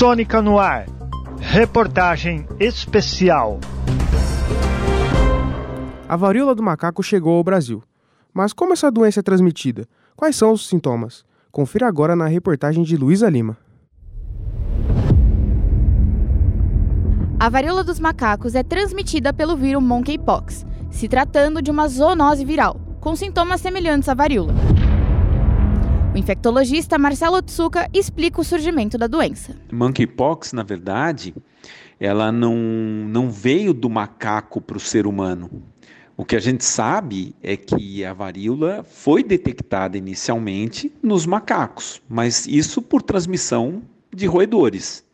Sônica no ar. Reportagem especial. A varíola do macaco chegou ao Brasil. Mas como essa doença é transmitida? Quais são os sintomas? Confira agora na reportagem de Luísa Lima. A varíola dos macacos é transmitida pelo vírus monkeypox, se tratando de uma zoonose viral, com sintomas semelhantes à varíola. O infectologista Marcelo Tsuka explica o surgimento da doença. Monkeypox, na verdade, ela não, não veio do macaco para o ser humano. O que a gente sabe é que a varíola foi detectada inicialmente nos macacos, mas isso por transmissão de roedores.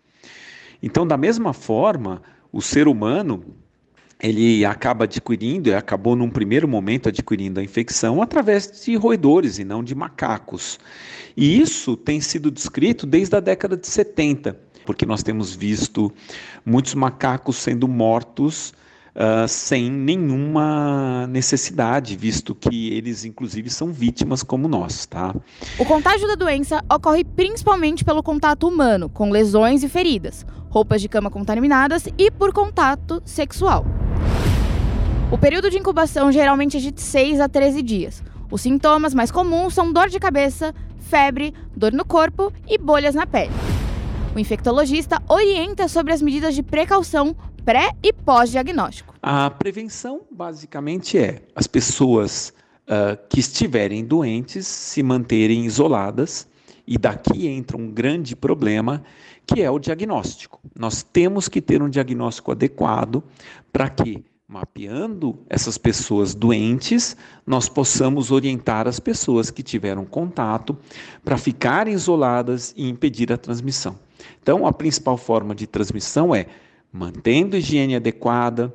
Então, da mesma forma, o ser humano ele acaba adquirindo, acabou num primeiro momento adquirindo a infecção através de roedores e não de macacos. E isso tem sido descrito desde a década de 70, porque nós temos visto muitos macacos sendo mortos uh, sem nenhuma necessidade, visto que eles, inclusive, são vítimas como nós, tá? O contágio da doença ocorre principalmente pelo contato humano, com lesões e feridas, roupas de cama contaminadas e por contato sexual. O período de incubação geralmente é de 6 a 13 dias. Os sintomas mais comuns são dor de cabeça, febre, dor no corpo e bolhas na pele. O infectologista orienta sobre as medidas de precaução pré e pós-diagnóstico. A prevenção, basicamente, é as pessoas uh, que estiverem doentes se manterem isoladas, e daqui entra um grande problema, que é o diagnóstico. Nós temos que ter um diagnóstico adequado para que, mapeando essas pessoas doentes, nós possamos orientar as pessoas que tiveram contato para ficarem isoladas e impedir a transmissão. Então, a principal forma de transmissão é mantendo higiene adequada,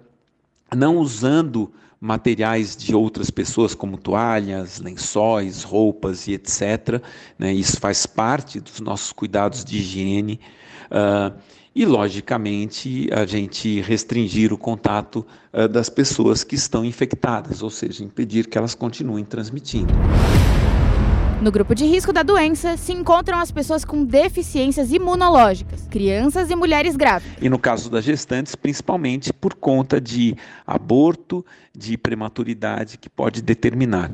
não usando materiais de outras pessoas, como toalhas, lençóis, roupas e etc. Né? Isso faz parte dos nossos cuidados de higiene. Uh, e, logicamente, a gente restringir o contato uh, das pessoas que estão infectadas, ou seja, impedir que elas continuem transmitindo. No grupo de risco da doença se encontram as pessoas com deficiências imunológicas, crianças e mulheres grávidas. E no caso das gestantes, principalmente por conta de aborto, de prematuridade que pode determinar.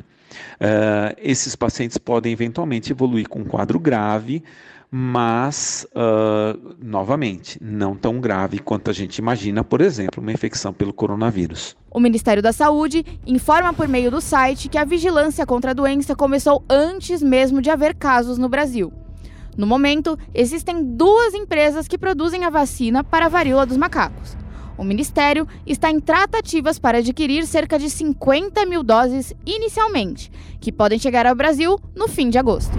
Uh, esses pacientes podem eventualmente evoluir com um quadro grave, mas, uh, novamente, não tão grave quanto a gente imagina, por exemplo, uma infecção pelo coronavírus. O Ministério da Saúde informa por meio do site que a vigilância contra a doença começou antes mesmo de haver casos no Brasil. No momento, existem duas empresas que produzem a vacina para a varíola dos macacos. O Ministério está em tratativas para adquirir cerca de 50 mil doses inicialmente, que podem chegar ao Brasil no fim de agosto.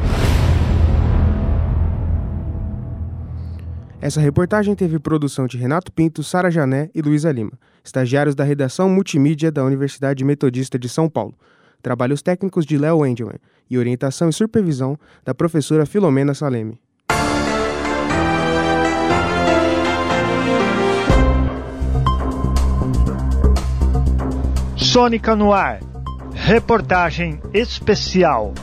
Essa reportagem teve produção de Renato Pinto, Sara Jané e Luísa Lima, estagiários da redação multimídia da Universidade Metodista de São Paulo. Trabalhos técnicos de Léo Engelman e orientação e supervisão da professora Filomena Saleme. Sônica no ar. Reportagem especial.